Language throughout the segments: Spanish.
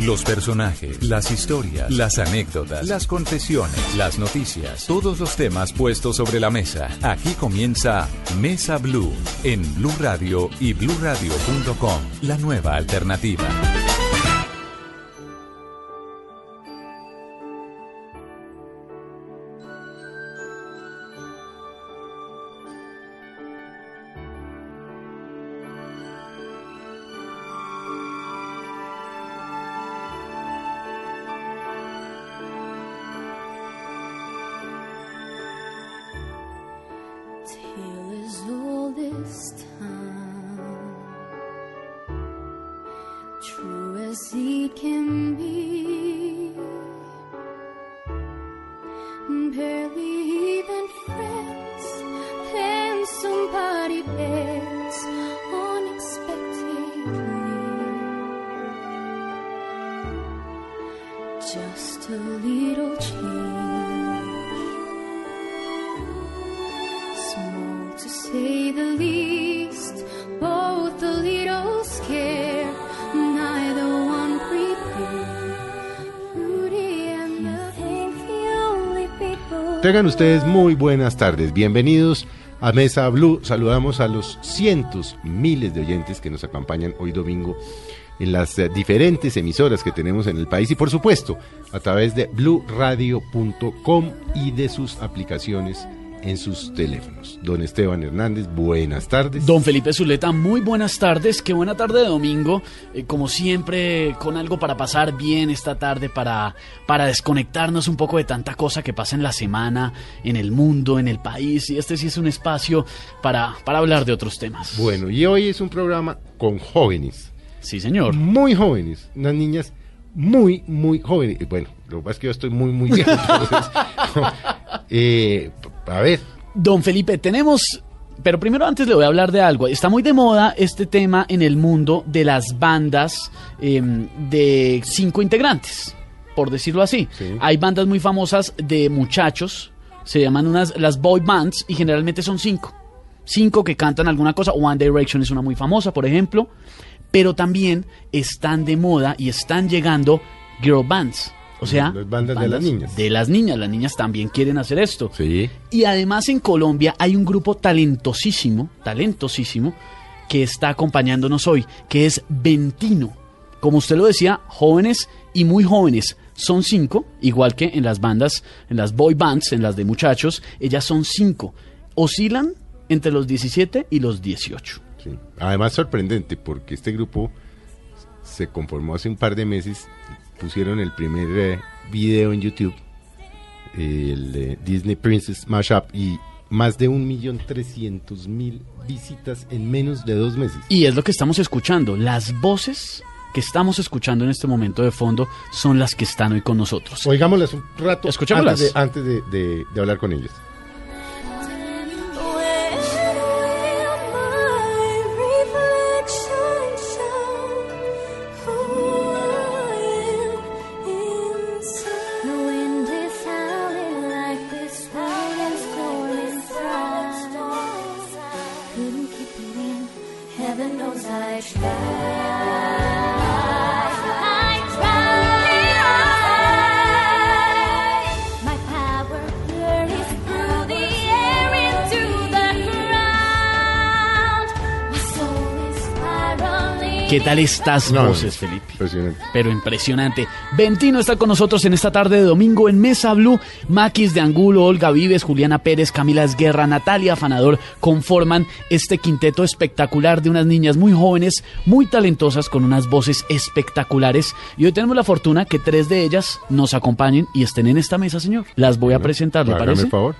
Los personajes, las historias, las anécdotas, las confesiones, las noticias, todos los temas puestos sobre la mesa. Aquí comienza Mesa Blue en Blue Radio y bluradio.com, la nueva alternativa. Ustedes muy buenas tardes, bienvenidos a Mesa Blue. Saludamos a los cientos, miles de oyentes que nos acompañan hoy domingo en las eh, diferentes emisoras que tenemos en el país y por supuesto a través de bluradio.com y de sus aplicaciones en sus teléfonos. Don Esteban Hernández, buenas tardes. Don Felipe Zuleta, muy buenas tardes, qué buena tarde de domingo, eh, como siempre con algo para pasar bien esta tarde, para, para desconectarnos un poco de tanta cosa que pasa en la semana, en el mundo, en el país, y este sí es un espacio para, para hablar de otros temas. Bueno, y hoy es un programa con jóvenes, Sí, señor. muy jóvenes, unas niñas muy, muy jóvenes. Bueno, lo que pasa es que yo estoy muy, muy viejo. entonces, eh, a ver, Don Felipe, tenemos... Pero primero antes le voy a hablar de algo. Está muy de moda este tema en el mundo de las bandas em, de cinco integrantes, por decirlo así. Sí. Hay bandas muy famosas de muchachos, se llaman unas las boy bands y generalmente son cinco. Cinco que cantan alguna cosa. One Direction es una muy famosa, por ejemplo. Pero también están de moda y están llegando girl bands. O sea, Las bandas de las niñas. De las niñas. Las niñas también quieren hacer esto. sí. Y además en Colombia hay un grupo talentosísimo, talentosísimo, que está acompañándonos hoy, que es Ventino. Como usted lo decía, jóvenes y muy jóvenes. Son cinco, igual que en las bandas, en las boy bands, en las de muchachos, ellas son cinco. Oscilan entre los 17 y los 18. Sí. Además sorprendente porque este grupo se conformó hace un par de meses, pusieron el primer eh, video en YouTube, eh, el Disney Princess Mashup y más de un millón trescientos mil visitas en menos de dos meses. Y es lo que estamos escuchando. Las voces que estamos escuchando en este momento de fondo son las que están hoy con nosotros. Oigámoslas un rato Escuchémoslas. antes, de, antes de, de- de hablar con ellos. Tal estas No, voces, Felipe? Impresionante. pero impresionante. Ventino está con nosotros en esta tarde de domingo en Mesa Blue. Maquis de Angulo, Olga Vives, Juliana Pérez, Camila Esguerra, Natalia Afanador conforman este quinteto espectacular de unas niñas muy jóvenes, muy talentosas, con unas voces espectaculares. Y hoy tenemos la fortuna que tres de ellas nos acompañen y estén en esta mesa, señor. Las voy a presentar, ¿le parece? el favor.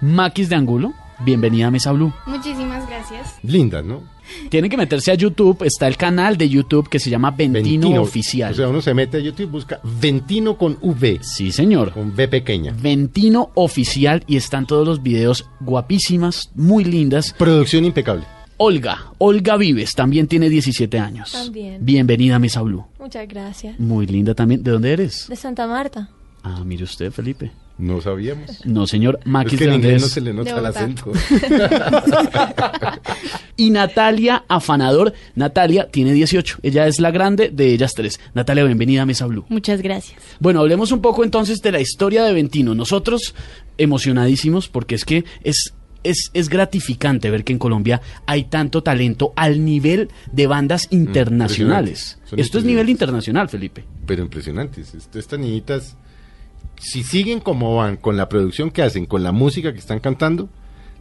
Maquis de Angulo, bienvenida a Mesa Blue. Muchísimas gracias. Lindas, ¿no? Tienen que meterse a YouTube, está el canal de YouTube que se llama Ventino, Oficial. O sea, uno se mete a YouTube y busca Ventino con V, sí, señor. con V pequeña. Ventino Oficial y están todos los videos guapísimas, muy lindas. Producción impecable. Olga, Olga Vives, también tiene 17 años. También. Bienvenida a Mesa Blue. Muchas gracias. Muy linda también. ¿De dónde eres? De Santa Marta. Ah, mire usted, Felipe. No sabíamos. No, señor, Es Maquis que de en inglés no Andrés se le nota el acento. y Natalia Afanador. Natalia tiene 18. Ella es la grande de ellas tres. Natalia, bienvenida a Mesa Blue. Muchas gracias. Bueno, hablemos un poco entonces de la historia de Ventino. Nosotros emocionadísimos porque es que es, es, es gratificante ver que en Colombia hay tanto talento al nivel de bandas internacionales. impresionante. Son Esto es nivel internacional, Felipe. Pero impresionantes. Est- Estas niñitas, si siguen como van, con la producción que hacen, con la música que están cantando,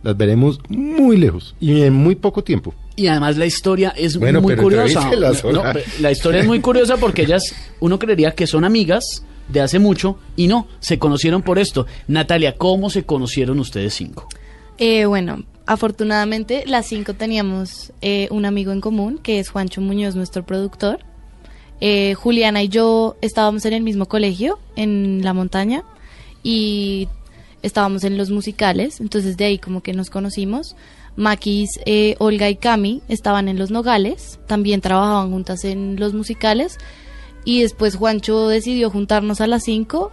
las veremos muy lejos y en muy poco tiempo. Y además la historia es Bueno, muy pero curiosa. No, la historia es muy curiosa porque ellas, uno creería que son amigas de hace mucho y no, se conocieron por esto. Natalia, ¿cómo se conocieron ustedes cinco? Eh, bueno, afortunadamente las cinco teníamos eh, un amigo en común, que es Juancho Muñoz, nuestro productor. Eh, Juliana y yo estábamos en el mismo colegio, en la montaña, y estábamos en los musicales, entonces de ahí como que nos conocimos. Maquis, eh, Olga y Cami estaban en los Nogales, también trabajaban juntas en los musicales, y después Juancho decidió juntarnos a las cinco,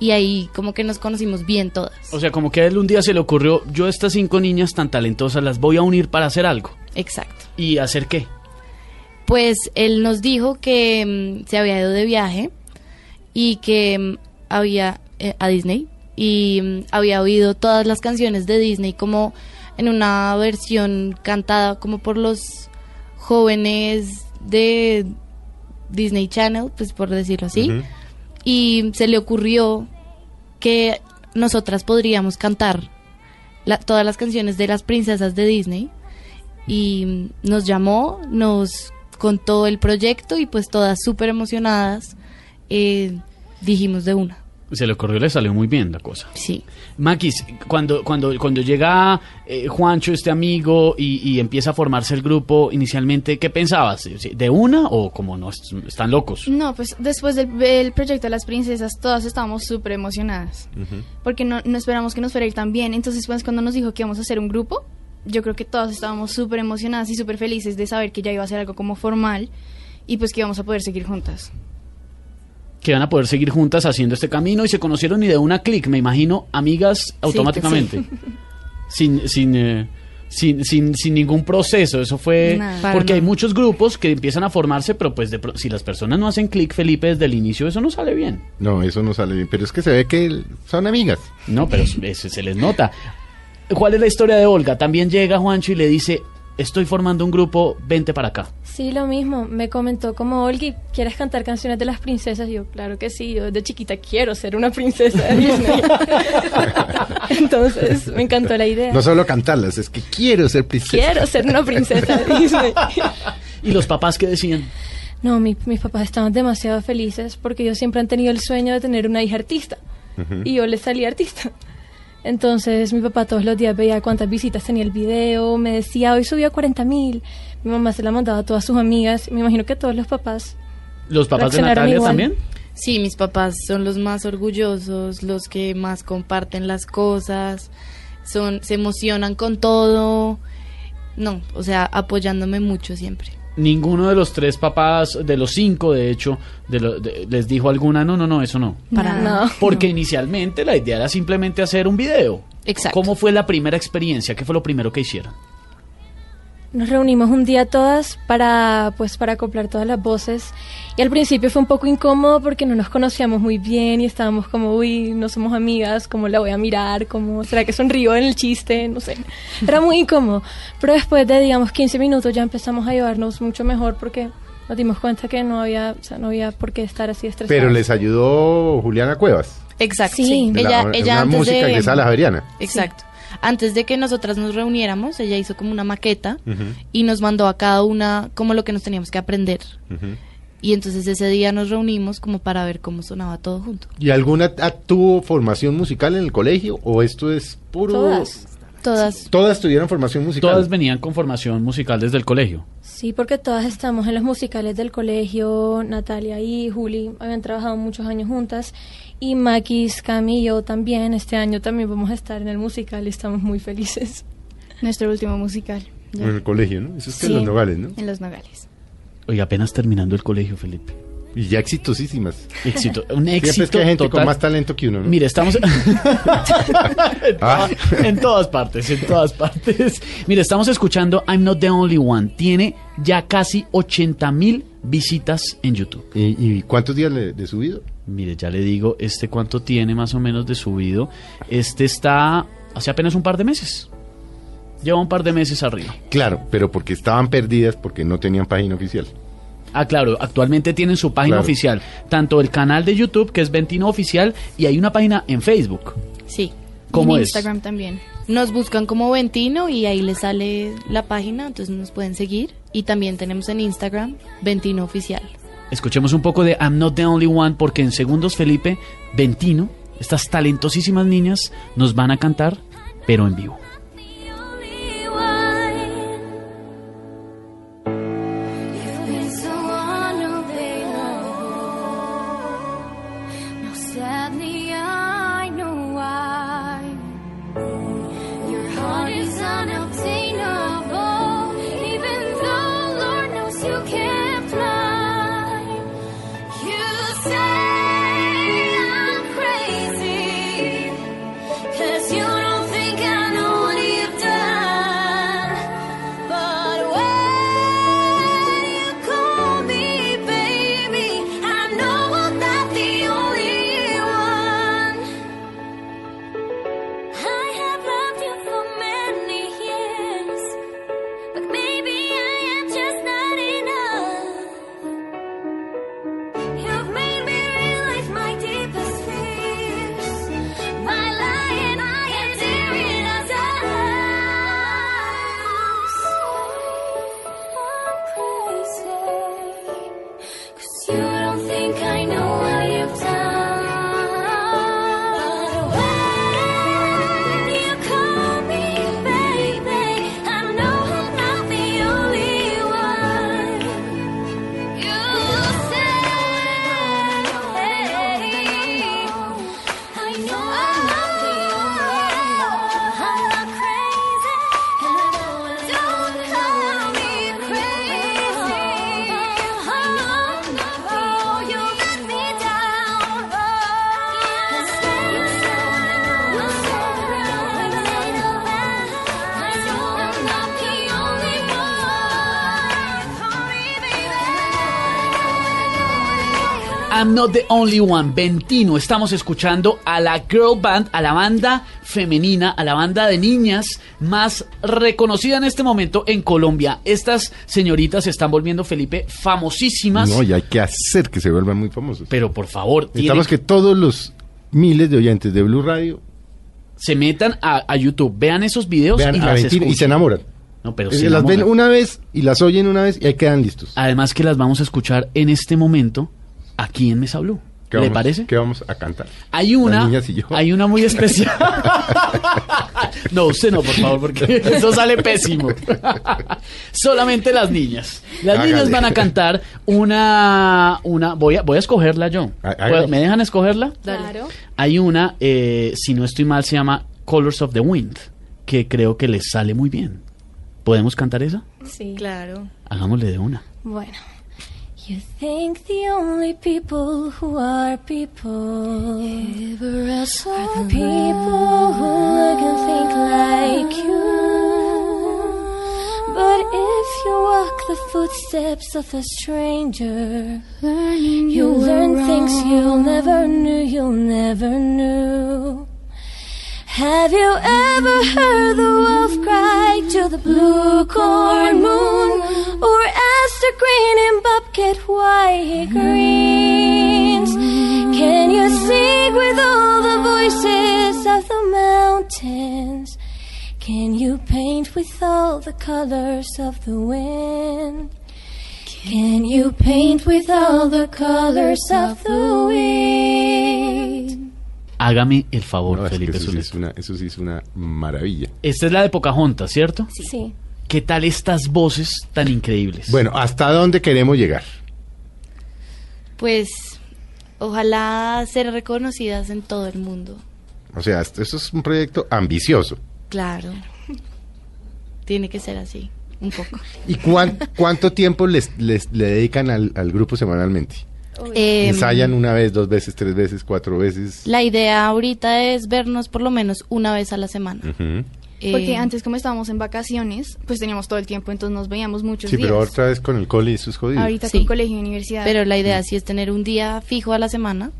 y ahí como que nos conocimos bien todas. O sea, como que a él un día se le ocurrió, yo estas cinco niñas tan talentosas las voy a unir para hacer algo. Exacto. ¿Y hacer qué? Pues él nos dijo que mm, se había ido de viaje y que mm, había eh, a Disney y mm, había oído todas las canciones de Disney como en una versión cantada como por los jóvenes de Disney Channel, pues por decirlo así. Y se le ocurrió que nosotras podríamos cantar la- todas las canciones de las princesas de Disney y nos llamó, nos contó el proyecto y pues todas súper emocionadas eh, dijimos de una. Se le ocurrió, le salió muy bien la cosa. Sí. Maquis, cuando, cuando, cuando llega eh, Juancho, este amigo, y, y empieza a formarse el grupo, inicialmente, ¿qué pensabas? ¿De una o como no est- están locos? No, pues después del, del proyecto de las princesas, todas estábamos súper emocionadas. Porque no, no esperamos que nos fuera a ir tan bien. Entonces, pues cuando nos dijo que íbamos a hacer un grupo, yo creo que todas estábamos súper emocionadas y súper felices de saber que ya iba a ser algo como formal y pues que íbamos a poder seguir juntas. Que van a poder seguir juntas haciendo este camino y se conocieron y de una clic, me imagino, amigas automáticamente. Sin, sin, eh, sin, sin, sin ningún proceso. Eso fue. Nada. Porque hay muchos grupos que empiezan a formarse, pero pues de pro- si las personas no hacen clic, Felipe, desde el inicio, eso no sale bien. No, eso no sale bien, pero es que se ve que son amigas. No, pero eso se les nota. ¿Cuál es la historia de Olga? También llega Juancho y le dice, estoy formando un grupo, vente para acá. Sí, lo mismo. Me comentó como, Olgi, ¿quieres cantar canciones de las princesas? Y yo, claro que sí. Yo desde chiquita quiero ser una princesa de Disney. Entonces, me encantó la idea. No solo cantarlas, es que quiero ser princesa. Quiero ser una princesa de Disney. ¿Y los papás qué decían? No, mi- mis papás estaban demasiado felices porque ellos siempre han tenido el sueño de tener una hija artista. Y yo les salí artista. Entonces mi papá todos los días veía cuántas visitas tenía el video, me decía, hoy subió a 40 mil. Mi mamá se la mandaba a todas sus amigas. Me imagino que todos los papás. ¿Los papás de Natalia igual. también? Sí, mis papás son los más orgullosos, los que más comparten las cosas, son, se emocionan con todo. No, o sea, apoyándome mucho siempre. Ninguno de los tres papás, de los cinco de hecho, de lo- de- les dijo alguna, no, no, no, eso no. Para No. nada. Porque inicialmente la idea era simplemente hacer un video. Exacto. ¿Cómo fue la primera experiencia? ¿Qué fue lo primero que hicieron? Nos reunimos un día todas para, pues, para acoplar todas las voces. Y al principio fue un poco incómodo porque no nos conocíamos muy bien y estábamos como, uy, no somos amigas, ¿cómo la voy a mirar? ¿Cómo, ¿Será que sonrío en el chiste? No sé. Era muy incómodo. Pero después de, digamos, 15 minutos ya empezamos a llevarnos mucho mejor porque nos dimos cuenta que no había, o sea, no había por qué estar así estresados. Pero les ayudó Juliana Cuevas. Exacto. Sí. Sí. Ella, la, ella una antes música de... a la Javeriana. Exacto. Antes de que nosotras nos reuniéramos, ella hizo como una maqueta y nos mandó a cada una como lo que nos teníamos que aprender. Y entonces ese día nos reunimos como para ver cómo sonaba todo junto. ¿Y alguna ah, tuvo formación musical en el colegio o esto es puro... Todas. Todas. Todas tuvieron formación musical. Todas venían con formación musical desde el colegio. Sí, porque todas estamos en los musicales del colegio, Natalia y Juli habían trabajado muchos años juntas y Maquis, Cami y yo también, este año también vamos a estar en el musical y estamos muy felices. Nuestro último musical. ya, En el colegio, ¿no? Eso es que Sí. en los nogales, ¿no? En Los Nogales. Oye, apenas terminando el colegio, Felipe. Y ya exitosísimas. Éxito, un Siempre éxito es que hay gente total. con más talento que uno, ¿no? Mire, estamos en, Ah. en todas partes, en todas partes. Mire, estamos escuchando I'm Not the Only One. Tiene ya casi 80 mil visitas en YouTube. ¿Y, y cuántos días le, de subido? Mire, ya le digo, este cuánto tiene más o menos de subido. Este está hace apenas un par de meses. Lleva un par de meses arriba. Claro, pero porque estaban perdidas porque no tenían página oficial. Ah, claro, actualmente tienen su página Claro. oficial, tanto el canal de YouTube, que es Ventino Oficial, y hay una página en Facebook. Sí. ¿Cómo en es? Instagram también. Nos buscan como Ventino y ahí les sale la página, entonces nos pueden seguir. Y también tenemos en Instagram Ventino Oficial. Escuchemos un poco de I'm Not the Only One, porque en segundos Felipe, Ventino, estas talentosísimas niñas, nos van a cantar, pero en vivo. I'm Not the Only One, Ventino. Estamos escuchando a la girl band, a la banda femenina, a la banda de niñas más reconocida en este momento en Colombia. Estas señoritas se están volviendo, Felipe, famosísimas. No, y hay que hacer que se vuelvan muy famosos. Pero por favor, tienen Necesitamos que todos los miles de oyentes de Blue Radio se metan a, a YouTube, vean esos videos vean y a las y se enamoran. No, pero se las ven una vez y las oyen una vez y ahí quedan listos. Además que las vamos a escuchar en este momento aquí en Mesa Blue. ¿Qué ¿Le vamos- parece? ¿Qué vamos a cantar? Hay una, hay una muy especial. no, usted no, por favor, porque eso sale pésimo. Solamente las niñas. Las niñas van a cantar una, una, voy a, voy a escogerla yo. ¿Me dejan escogerla? Claro. Hay una, eh, si no estoy mal, se llama Colors of the Wind, que creo que les sale muy bien. ¿Podemos cantar esa? Sí. Claro. Hagámosle de una. Bueno. You think the only people who are people are the people who look and think like you. But if you walk the footsteps of a stranger, you learn things you'll never knew, you'll never knew. Have you ever heard the wolf cry to the blue corn moon? Or asked the green and bobcat why he grieves? Can you sing with all the voices of the mountains? Can you paint with all the colors of the wind? Can you paint with all the colors of the wind? Hágame el favor, No, es que Felipe eso, sí es una, eso sí es una maravilla. Esta es la de Pocahontas, ¿cierto? Sí. ¿Qué tal estas voces tan increíbles? Bueno, ¿hasta dónde queremos llegar? Pues ojalá ser reconocidas en todo el mundo. O sea, esto, esto es un proyecto ambicioso. Claro. Tiene que ser así, un poco. ¿Y cuán- cuánto tiempo les, les- le dedican al, al grupo semanalmente? Eh, Ensayan una vez, dos veces, tres veces, cuatro veces. La idea ahorita es vernos por lo menos una vez a la semana. Ujú. Porque Eh, antes como estábamos en vacaciones, pues teníamos todo el tiempo, entonces nos veíamos muchos Sí, días. pero otra vez con el cole eso es jodido. Ahorita Sí. con colegio y universidad. Pero la idea sí es tener un día fijo a la semana,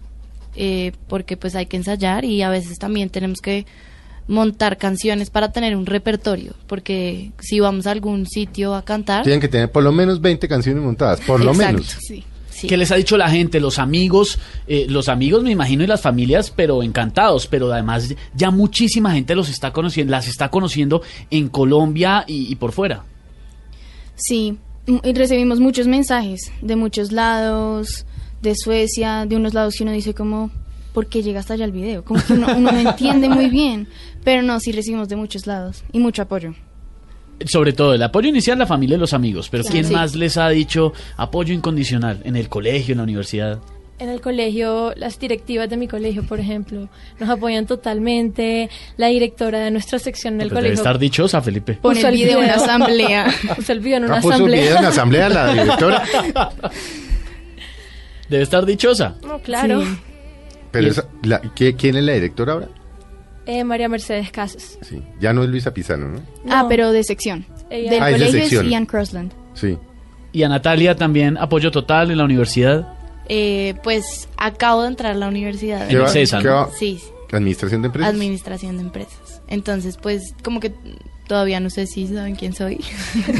eh, porque pues hay que ensayar y a veces también tenemos que montar canciones para tener un repertorio, porque si vamos a algún sitio a cantar, Tienen que tener por lo menos 20 canciones montadas, por lo Exacto. menos. Sí. Sí. ¿Qué les ha dicho la gente, los amigos, eh, los amigos me imagino y las familias, pero encantados, pero además ya muchísima gente los está conociendo, las está conociendo en Colombia y, y por fuera. Sí, m- y recibimos muchos mensajes de muchos lados, de Suecia, de unos lados que uno dice como, ¿por qué llega hasta allá el video? Como que uno, uno no entiende muy bien, pero no, sí recibimos de muchos lados y mucho apoyo. Sobre todo el apoyo inicial, la familia y los amigos, pero ¿quién Sí. más les ha dicho apoyo incondicional en el colegio, en la universidad? En el colegio, las directivas de mi colegio, por ejemplo, nos apoyan totalmente. La directora de nuestra sección del debe colegio estar dichosa, Felipe. Pone Puso el el video en video. asamblea. puso el video en una Ah, puso un video en la asamblea. la directora. Debe estar dichosa. No, claro. Sí. Pero esa- la- ¿qué- ¿quién es la directora ahora? Eh, María Mercedes Casas. Sí, ya no es Luisa Pizano, ¿no? Ah, No. pero de sección. Ella- Del Ah, es de colegio sección. es Ian Crossland. Sí. Y a Natalia también apoyo total en la universidad. Eh, pues acabo de entrar a la universidad. ¿Qué va- César, qué ¿no? va- Sí, Administración de empresas. administración de empresas. Entonces, pues como que todavía no sé si saben quién soy.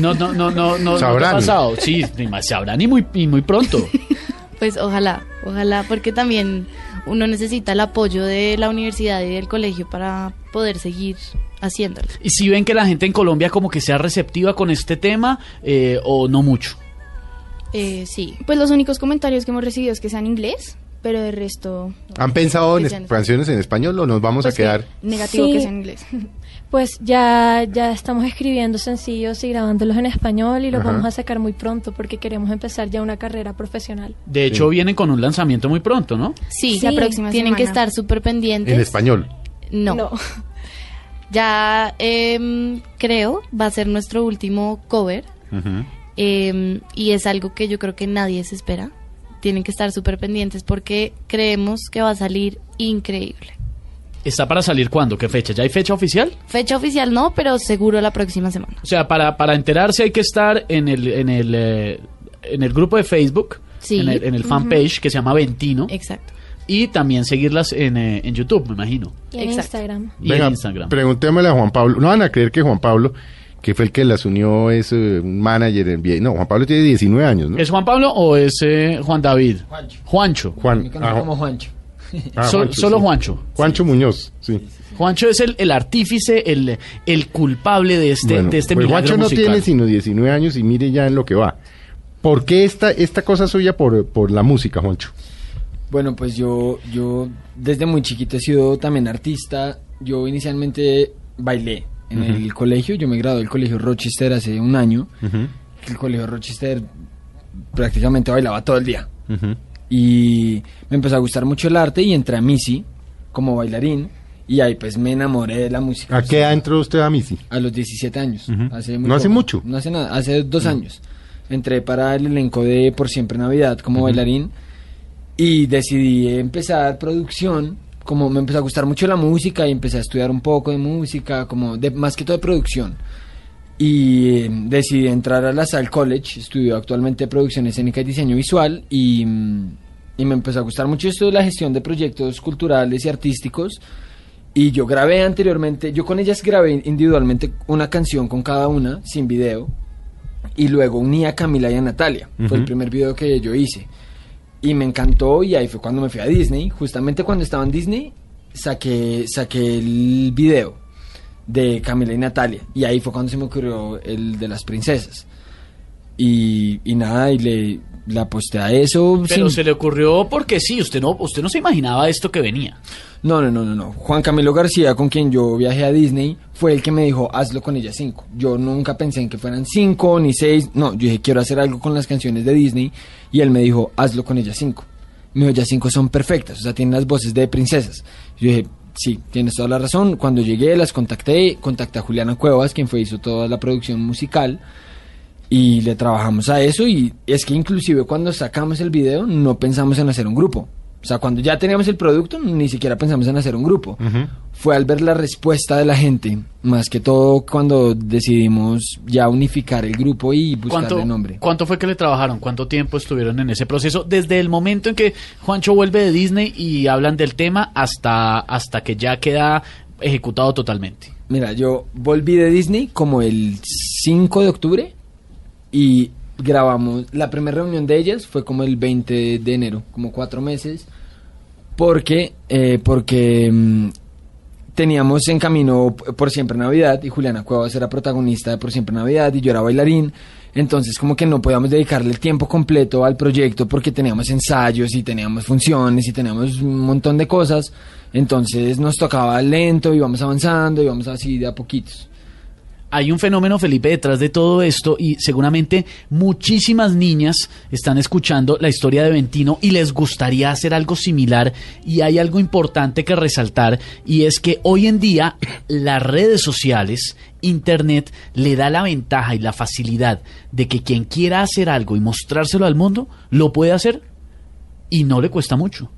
No, no, no, no, no. ¿no Sabrán. pasado? Sí, ni más sabrán y muy, y muy pronto. Pues ojalá, ojalá, porque también uno necesita el apoyo de la universidad y del colegio para poder seguir haciéndolo. ¿Y si ven que la gente en Colombia como que sea receptiva con este tema eh, o no mucho? Eh, sí, Pues los únicos comentarios que hemos recibido es que sean inglés, pero de resto... ¿Han pensado en canciones en español o nos vamos pues a quedar? que negativo Sí. que sean inglés. Pues ya, ya estamos escribiendo sencillos y grabándolos en español y los Ajá. vamos a sacar muy pronto porque queremos empezar ya una carrera profesional. De hecho, vienen con un lanzamiento muy pronto, ¿no? sí, La próxima tienen que estar súper pendientes. En español. No, ya em, creo va a ser nuestro último cover em, y es algo que yo creo que nadie se espera. Tienen que estar súper pendientes porque creemos que va a salir increíble. ¿Está para salir cuándo? ¿Qué fecha? ¿Ya hay fecha oficial? Fecha oficial no, pero seguro la próxima semana. O sea, para, para enterarse hay que estar en el, en el, eh, en el grupo de Facebook, Sí. en el, en el fanpage que se llama Ventino, Exacto. y también seguirlas en, eh, en YouTube, me imagino. Y en Exacto. Instagram. Y en Instagram. Preguntémosle a Juan Pablo. No van a creer que Juan Pablo, que fue el que las unió, es eh, un manager en No, Juan Pablo tiene 19 años, ¿no? ¿Es Juan Pablo o es eh, Juan David? Juancho. Juancho. Juan. Ah, como Juancho. Ah, Juancho, solo sí. Juancho. Juancho Muñoz, sí. Juancho es el, el artífice, el, el culpable de este, Bueno, de este pues milagro Juancho no musical. tiene sino 19 años y mire ya en lo que va. ¿Por qué esta, esta cosa suya por, por la música, Juancho? Bueno, pues yo, yo desde muy chiquito he sido también artista. Yo inicialmente bailé en el colegio. Yo me gradué del colegio Rochester hace un año. El colegio Rochester prácticamente bailaba todo el día. Y me empezó a gustar mucho el arte y entré a Missy como bailarín. Y ahí pues me enamoré de la música. ¿A qué edad entró usted a Missy? A los 17 años. Ujú. hace muy No hace mucho. No hace nada, hace dos años. Entré para el elenco de Por Siempre Navidad como bailarín y decidí empezar producción. Como me empezó a gustar mucho la música y empecé a estudiar un poco de música, como de, más que todo de producción. Y eh, decidí entrar a la Sal College, estudio actualmente producción escénica y diseño visual y, mm, y me empezó a gustar mucho esto de la gestión de proyectos culturales y artísticos. Y yo grabé anteriormente, yo con ellas grabé individualmente una canción con cada una, sin video. Y luego uní a Camila y a Natalia. Fue el primer video que yo hice. Y me encantó y ahí fue cuando me fui a Disney. Justamente cuando estaba en Disney, saqué, saqué el video de Camila y Natalia. Y ahí fue cuando se me ocurrió el de las princesas. Y, y nada, y le, le aposté a eso. Pero sin- se le ocurrió porque sí, usted no, usted no se imaginaba esto que venía. No, no, no, no, no. Juan Camilo García, con quien yo viajé a Disney, fue el que me dijo, hazlo con ella cinco. Yo nunca pensé en que fueran cinco ni seis. No, yo dije, quiero hacer algo con las canciones de Disney. Y él me dijo, hazlo con ella cinco. Me dijo, ellas cinco son perfectas, o sea, tienen las voces de princesas. Yo dije, sí, tienes toda la razón. Cuando llegué, las contacté, contacté a Juliana Cuevas, quien fue hizo toda la producción musical. Y le trabajamos a eso y es que inclusive cuando sacamos el video no pensamos en hacer un grupo. O sea, cuando ya teníamos el producto ni siquiera pensamos en hacer un grupo. Fue al ver la respuesta de la gente, más que todo cuando decidimos ya unificar el grupo y buscarle ¿Cuánto, nombre. ¿Cuánto fue que le trabajaron? ¿Cuánto tiempo estuvieron en ese proceso? Desde el momento en que Juancho vuelve de Disney y hablan del tema hasta, hasta que ya queda ejecutado totalmente. Mira, yo volví de Disney como el 5 de octubre y grabamos, la primera reunión de ellas fue como el 20 de enero, como cuatro meses, porque, eh, porque mm, teníamos en camino Por Siempre Navidad y Juliana Cuevas era protagonista de Por Siempre Navidad y yo era bailarín. Entonces como que no podíamos dedicarle el tiempo completo al proyecto porque teníamos ensayos y teníamos funciones y teníamos un montón de cosas. Entonces nos tocaba lento, íbamos avanzando, íbamos así de a poquitos. Hay un fenómeno, Felipe, detrás de todo esto y seguramente muchísimas niñas están escuchando la historia de Ventino y les gustaría hacer algo similar y hay algo importante que resaltar y es que hoy en día las redes sociales, Internet, le da la ventaja y la facilidad de que quien quiera hacer algo y mostrárselo al mundo, lo puede hacer y no le cuesta mucho.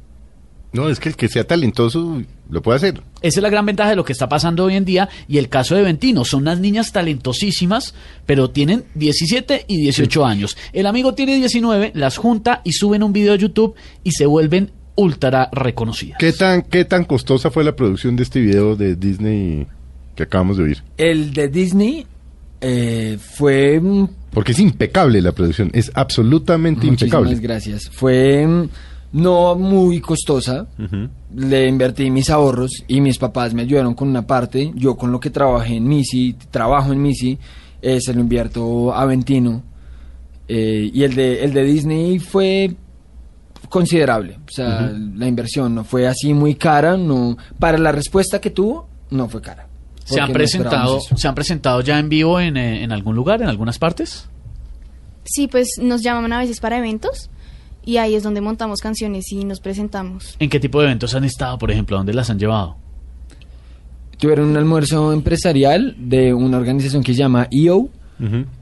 No, es que el que sea talentoso lo puede hacer. Esa es la gran ventaja de lo que está pasando hoy en día y el caso de Ventino. Son unas niñas talentosísimas, pero tienen 17 y 18 años. El amigo tiene 19, las junta y suben un video a YouTube y se vuelven ultra reconocidas. ¿Qué tan, ¿Qué tan costosa fue la producción de este video de Disney que acabamos de oír? El de Disney eh, fue Porque es impecable la producción, es absolutamente Muchísimas impecable. gracias. Fue mm, no muy costosa. Le invertí mis ahorros y mis papás me ayudaron con una parte. Yo con lo que trabajé en Misi, trabajo en Misi, eh, se lo invierto a Ventino. Eh, y el de, el de Disney fue considerable. O sea, la inversión no fue así muy cara. no Para la respuesta que tuvo, no fue cara. ¿Se han, no presentado. ¿Se han presentado ya en vivo en, eh, en algún lugar, en algunas partes? Sí, pues nos llaman a veces para eventos y ahí es donde montamos canciones y nos presentamos. ¿En qué tipo de eventos han estado, por ejemplo? ¿A ¿Dónde las han llevado? Tuvieron un almuerzo empresarial de una organización que se llama EO.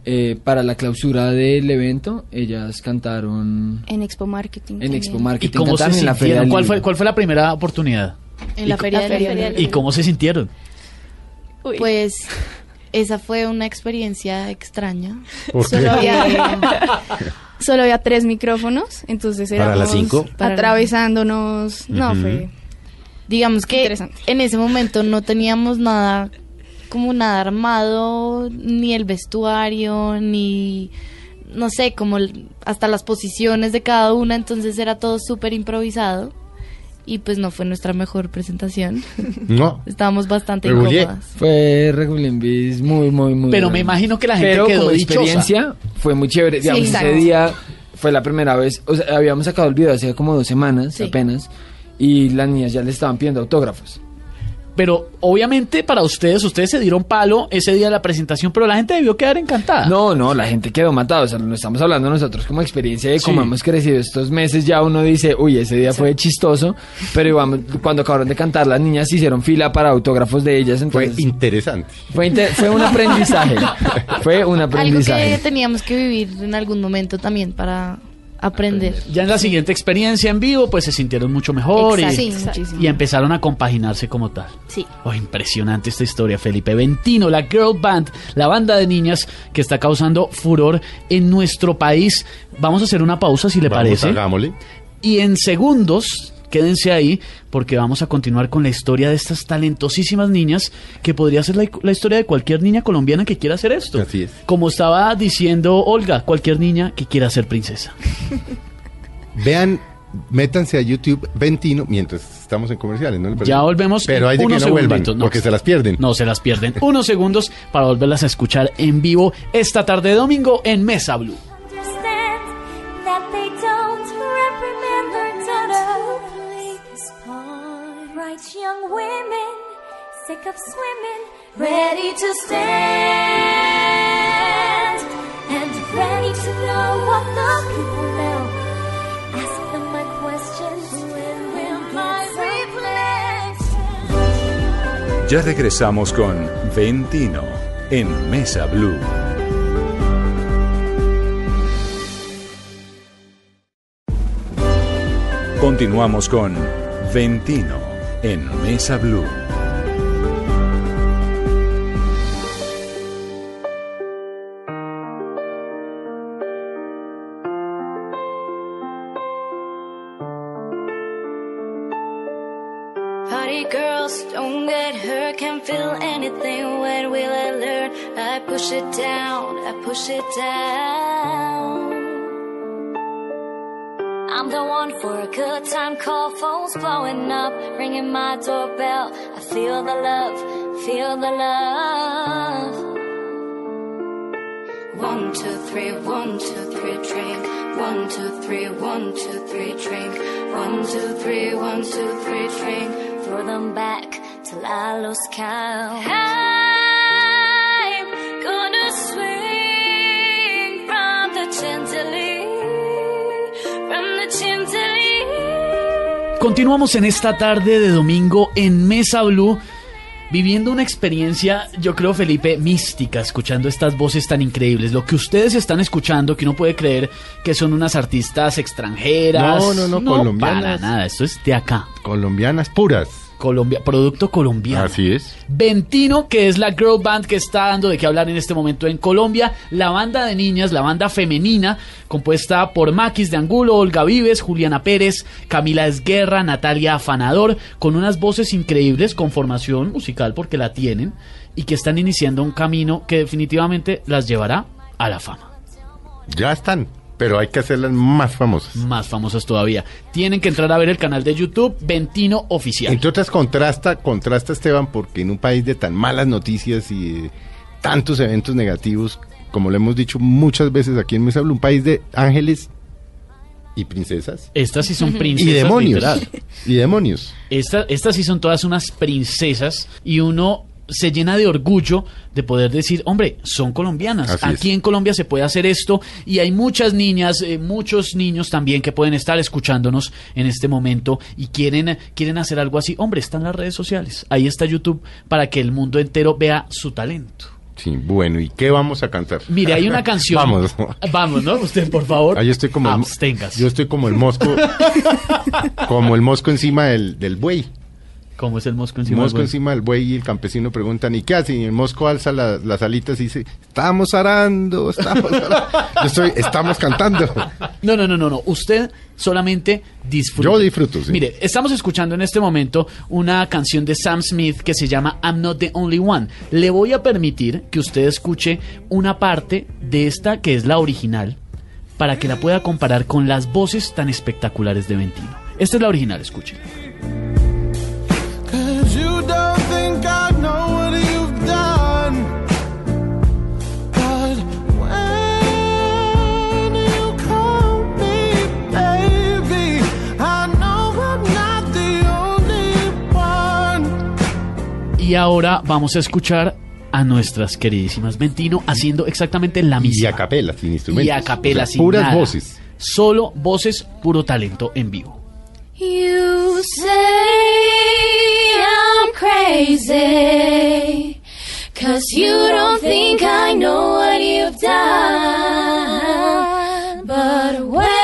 Eh, para la clausura del evento, ellas cantaron En Expo Marketing. en también. Expo ¿Y Marketing, cómo se en la Feria ¿Cuál fue. ¿Cuál fue la primera oportunidad? En la ¿Y, feria, La del Feria del ¿Y cómo se sintieron? Uy. Pues esa fue una experiencia extraña. ¿Por qué? Solo había, solo había tres micrófonos, entonces ¿Para éramos las cinco? Atravesándonos. No, Ujú. fue... Digamos que Interesante. en ese momento no teníamos nada, como nada armado, ni el vestuario, ni, no sé, como el- hasta las posiciones de cada una, entonces era todo súper improvisado y pues no fue nuestra mejor presentación. No. Estábamos bastante incómodas. Fue Regulín Bis muy, muy, muy. Pero me imagino que la gente Pero quedó como dichosa. experiencia fue muy chévere. Sí, Digamos, ese día fue la primera vez. O sea, habíamos sacado el video hace como dos semanas Sí. apenas. Y las niñas ya le estaban pidiendo autógrafos. Pero obviamente para ustedes, ustedes se dieron palo ese día de la presentación, pero la gente debió quedar encantada. No, no, la gente quedó matada. O sea, no estamos hablando nosotros como experiencia de cómo Sí. hemos crecido estos meses. Ya uno dice, uy, ese día fue chistoso. Pero íbamos- cuando acabaron de cantar, las niñas hicieron fila para autógrafos de ellas. Fue interesante. fue, fue un aprendizaje. fue un Algo que aprendizaje. teníamos que vivir en algún momento también para aprender. Ya en la siguiente experiencia en vivo, pues se sintieron mucho mejor y. Sí, y empezaron a compaginarse como tal. Sí. Oh, impresionante esta historia, Felipe. Ventino, la girl band, la banda de niñas que está causando furor en nuestro país. Vamos a hacer una pausa, si le Vamos, parece. hagámosle. Y en segundos, quédense ahí, porque vamos a continuar con la historia de estas talentosísimas niñas, que podría ser la, la historia de cualquier niña colombiana que quiera hacer esto. Así es. Como estaba diciendo Olga, cualquier niña que quiera ser princesa. Vean, métanse a YouTube Ventino mientras estamos en comerciales, ¿no? Ya volvemos. Pero hay de que unos no vuelvan, no. porque se las pierden. No se las pierden. Unos segundos para volverlas a escuchar en vivo esta tarde de domingo en Mesa Blue. It's young women, sick of swimming, ready to stand and ready to know what the people know. Ask them my questions when will my reflection. Ya regresamos con Ventino en Mesa Blue. Continuamos con Ventino en Mesa Blue. Party girls, don't get hurt, can't feel anything. When will I learn? I push it down, I push it down. I'm the one for a good time call, phones blowing up, ringing my doorbell. I feel the love, feel the love. One, two, three, one, two, three, drink. One, two, three, one, two, three, drink. One, two, three, one, two, three, drink. Throw them back till I lose count. I'm Continuamos en esta tarde de domingo en Mesa Blue, viviendo una experiencia, yo creo, Felipe, mística, escuchando estas voces tan increíbles. Lo que ustedes están escuchando, que uno puede creer que son unas artistas extranjeras. No, no, no, colombianas. Para nada, esto es de acá. Colombianas puras. Colombia, producto colombiano. Así es. Ventino, que es la girl band que está dando de qué hablar en este momento en Colombia, la banda de niñas, la banda femenina, compuesta por Maquis de Angulo, Olga Vives, Juliana Pérez, Camila Esguerra, Natalia Afanador, con unas voces increíbles, con formación musical porque la tienen, y que están iniciando un camino que definitivamente las llevará a la fama. Ya están, pero hay que hacerlas más famosas. Más famosas todavía. Tienen que entrar a ver el canal de YouTube Ventino Oficial. Entre otras, contrasta, contrasta Esteban, porque en un país de tan malas noticias y de tantos eventos negativos, como lo hemos dicho muchas veces aquí en Mesa Blue, un país de ángeles y princesas Estas sí son princesas. y demonios. literal. Y demonios. Esta- estas sí son todas unas princesas y uno se llena de orgullo de poder decir, hombre, son colombianas. Así Aquí es. en Colombia se puede hacer esto y hay muchas niñas, eh, muchos niños también que pueden estar escuchándonos en este momento y quieren, quieren hacer algo así. Hombre, están las redes sociales. Ahí está YouTube para que el mundo entero vea su talento. Sí, bueno, ¿y qué vamos a cantar? Mire, hay una canción. Vamos. Vamos, ¿no? Usted, por favor. Ah, yo estoy como el, mo- Absténgase. yo estoy como el mosco como el mosco encima del, del buey. ¿Cómo es el mosco encima? del mosco buey? encima del buey y el campesino preguntan, ¿y qué hace? Y el mosco alza la- las alitas y dice, estamos arando, estamos arando. Yo estoy, estamos cantando. No, no, no, no, no. Usted solamente disfruta. Yo disfruto, sí. Mire, estamos escuchando en este momento una canción de Sam Smith que se llama I'm Not the Only One. Le voy a permitir que usted escuche una parte de esta que es la original para que la pueda comparar con las voces tan espectaculares de Ventino. Esta es la original, escuche. Y ahora vamos a escuchar a nuestras queridísimas Ventino haciendo exactamente la misma. Y a capela, sin instrumentos. Y a capela, O sea, sin Puras nada. voces. Solo voces, puro talento en vivo. You say I'm crazy. Cause you don't think I know what you've done. But when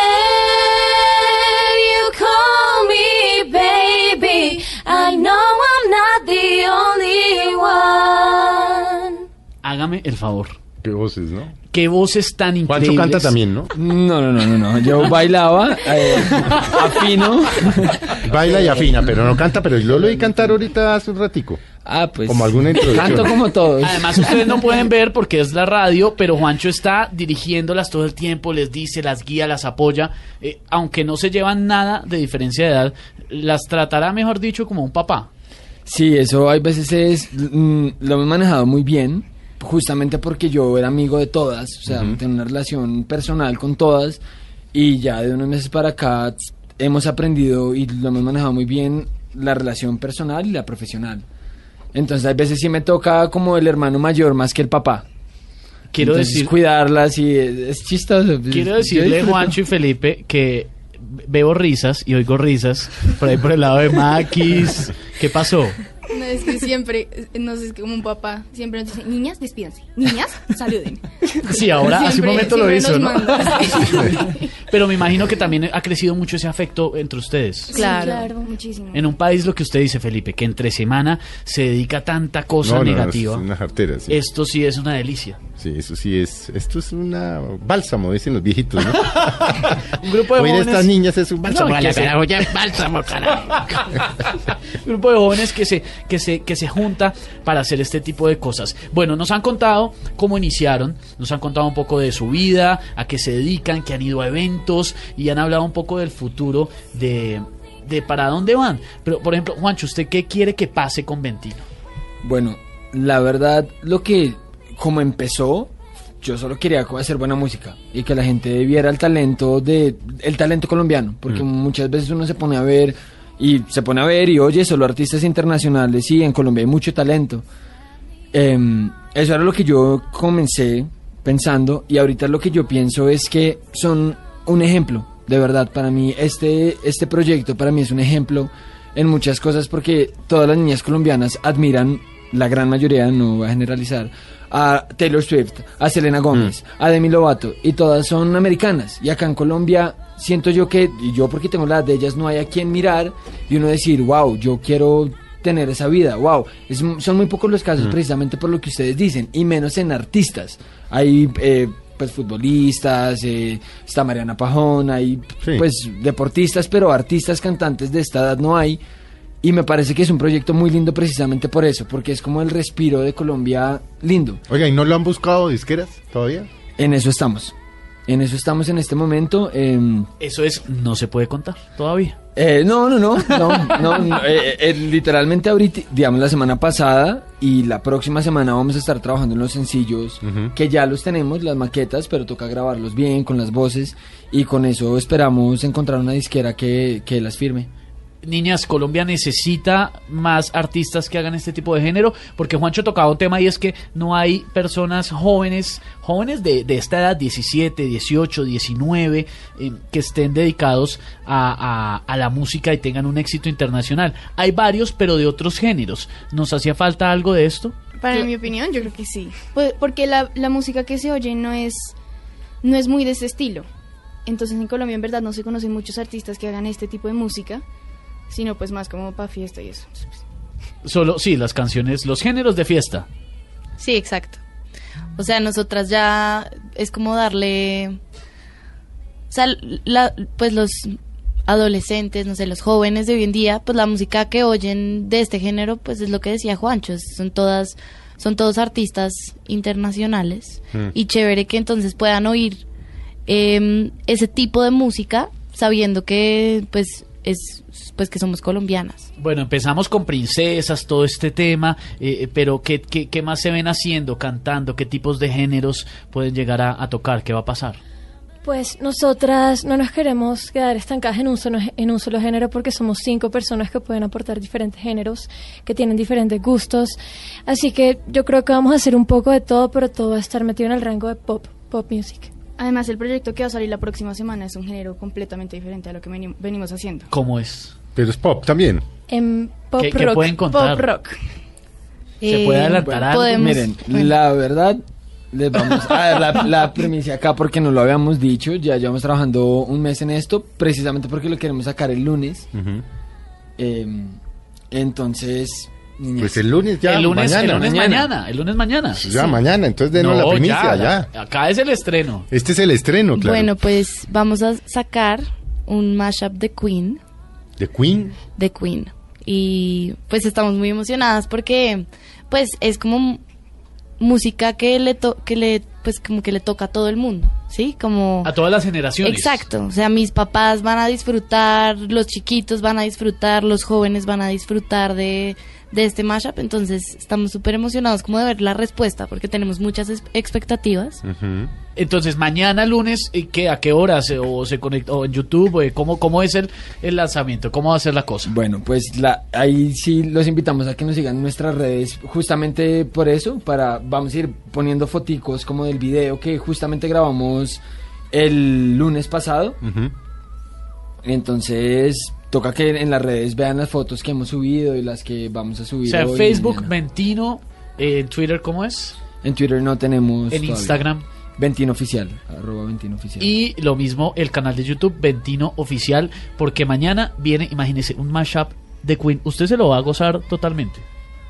Hágame el favor. Qué voces, ¿no? Qué voces tan increíbles. Juancho canta también, ¿no? No, no, no, no, no. Yo bailaba, eh, afino. Baila y afina, pero no canta, pero yo lo oí cantar ahorita hace un ratico. Ah, pues. Como alguna introducción. Canto como todos. Además, ustedes no pueden ver porque es la radio, pero Juancho está dirigiéndolas todo el tiempo, les dice, las guía, las apoya. Eh, aunque no se llevan nada de diferencia de edad, las tratará, mejor dicho, como un papá. Sí, eso hay veces es. mm, lo hemos manejado muy bien, justamente porque yo era amigo de todas, o sea, tengo una relación personal con todas, y ya de unos meses para acá hemos aprendido y lo hemos manejado muy bien la relación personal y la profesional. Entonces, hay veces sí me toca como el hermano mayor más que el papá. Quiero Entonces, decir, cuidarlas y es, es chistoso. quiero Yo decirle. Juancho y Felipe, que veo risas y oigo risas por ahí por el lado de Maquis. ¿Qué pasó? No, es que siempre, no sé, es como un papá, siempre nos dice, niñas, despídanse, niñas, saluden. Sí, ahora hace un momento lo hizo, nos ¿no? Pero me imagino que también ha crecido mucho ese afecto entre ustedes. Claro. Muchísimo. En un país, lo que usted dice, Felipe, que entre semana se dedica a tanta cosa No, no, negativa. es una jartera, sí. Esto sí es una delicia. Sí, eso sí es. Esto es una bálsamo, dicen los viejitos, ¿no? Un grupo de Oír jóvenes. estas niñas es un bálsamo. No, a que la se- carajo, ya, bálsamo, carajo. Un grupo de jóvenes que se, que se, que se junta para hacer este tipo de cosas. Bueno, nos han contado cómo iniciaron, nos han contado un poco de su vida, a qué se dedican, que han ido a eventos y han hablado un poco del futuro de, de para dónde van. Pero, por ejemplo, Juancho, ¿usted qué quiere que pase con Ventino? Bueno, la verdad, lo que como empezó, yo solo quería hacer buena música y que la gente viera el talento de el talento colombiano, porque muchas veces uno se pone a ver y se pone a ver y oye solo artistas internacionales y en Colombia hay mucho talento. Em, eso era lo que yo comencé pensando y ahorita lo que yo pienso es que son un ejemplo, de verdad, para mí este, este proyecto para mí es un ejemplo en muchas cosas porque todas las niñas colombianas admiran, la gran mayoría, no voy a generalizar, a Taylor Swift, a Selena Gómez, a Demi Lovato y todas son americanas. Y acá en Colombia siento yo que, y yo porque tengo la edad de ellas, no hay a quien mirar y uno decir, wow, yo quiero tener esa vida, wow, es, son muy pocos los casos precisamente por lo que ustedes dicen y menos en artistas, hay eh, pues futbolistas, eh, está Mariana Pajón, hay Sí. pues deportistas, pero artistas, cantantes de esta edad no hay. Y me parece que es un proyecto muy lindo precisamente por eso, porque es como el respiro de Colombia lindo. Oiga, ¿y no lo han buscado disqueras todavía? En eso estamos. En eso estamos en este momento. em, Eso es, no se puede contar todavía. eh, no, no, no, no, no, no, eh, eh, literalmente ahorita, digamos la semana pasada y la próxima semana vamos a estar trabajando en los sencillos que ya los tenemos, las maquetas, pero toca grabarlos bien con las voces y con eso esperamos encontrar una disquera que, que las firme. Niñas, Colombia necesita más artistas que hagan este tipo de género, porque Juancho tocaba un tema y es que no hay personas jóvenes, jóvenes de, de esta edad, 17, 18, 19, eh, que estén dedicados a, a- a la música y tengan un éxito internacional. Hay varios, pero de otros géneros. ¿Nos hacía falta algo de esto? Para Yo- mi opinión, yo creo que sí. Pues, porque la, la música que se oye no es, no es muy de ese estilo. Entonces en Colombia en verdad no se conocen muchos artistas que hagan este tipo de música, sino pues más como para fiesta y eso. Solo, sí, las canciones, los géneros de fiesta. Sí, exacto. O sea, nosotras ya es como darle... O sea, la- pues los adolescentes, no sé, los jóvenes de hoy en día, pues la música que oyen de este género, pues es lo que decía Juancho, son todas, son todos artistas internacionales Mm. y chévere que entonces puedan oír em, ese tipo de música sabiendo que pues es pues que somos colombianas. Bueno, empezamos con princesas, todo este tema, eh, eh, pero ¿qué, qué, qué más se ven haciendo, cantando? ¿Qué tipos de géneros pueden llegar a, a tocar? ¿Qué va a pasar? Pues nosotras no nos queremos quedar estancadas en un, solo, en un solo género porque somos cinco personas que pueden aportar diferentes géneros, que tienen diferentes gustos. Así que yo creo que vamos a hacer un poco de todo, pero todo va a estar metido en el rango de pop, pop music. Además, el proyecto que va a salir la próxima semana es un género completamente diferente a lo que veni- venimos haciendo. ¿Cómo es? Pero es pop también. En pop ¿Qué- qué rock. pueden contar? Pop rock. ¿Se Eh, puede adelantar algo? podemos- Miren, bueno. la verdad, les vamos a dar la, la premisa acá porque no lo habíamos dicho. Ya llevamos trabajando un mes en esto, precisamente porque lo queremos sacar el lunes. Eh, entonces, Pues el lunes ya, el lunes, mañana. el lunes mañana. mañana. El lunes mañana. Pues ya, mañana, entonces denos la primicia, ya. acá es el estreno. Este es el estreno, claro. Bueno, pues vamos a sacar un mashup de Queen, de Queen. de Queen. Y pues estamos muy emocionadas porque pues es como música que le to- que le pues como que le toca a todo el mundo, ¿sí? Como A todas las generaciones. Exacto, o sea, mis papás van a disfrutar, los chiquitos van a disfrutar, los jóvenes van a disfrutar de, de este mashup, entonces estamos súper emocionados como de ver la respuesta porque tenemos muchas expectativas. Entonces, mañana lunes, ¿y ¿qué, ¿a qué hora se, o se conecta o en YouTube? ¿Cómo, ¿Cómo es el, el lanzamiento? ¿Cómo va a ser la cosa? Bueno, pues la, ahí sí los invitamos a que nos sigan en nuestras redes, justamente por eso, para vamos a ir poniendo foticos como del video que justamente grabamos el lunes pasado. Entonces, toca que en las redes vean las fotos que hemos subido y las que vamos a O subir. sea, hoy Facebook. Mentino, eh, en Twitter, ¿cómo es? En Twitter no tenemos. En todavía. Instagram. Ventino Oficial, arroba Ventino Oficial. Y lo mismo el canal de YouTube Ventino Oficial, porque mañana viene, imagínese, un mashup de Queen. Usted se lo va a gozar totalmente.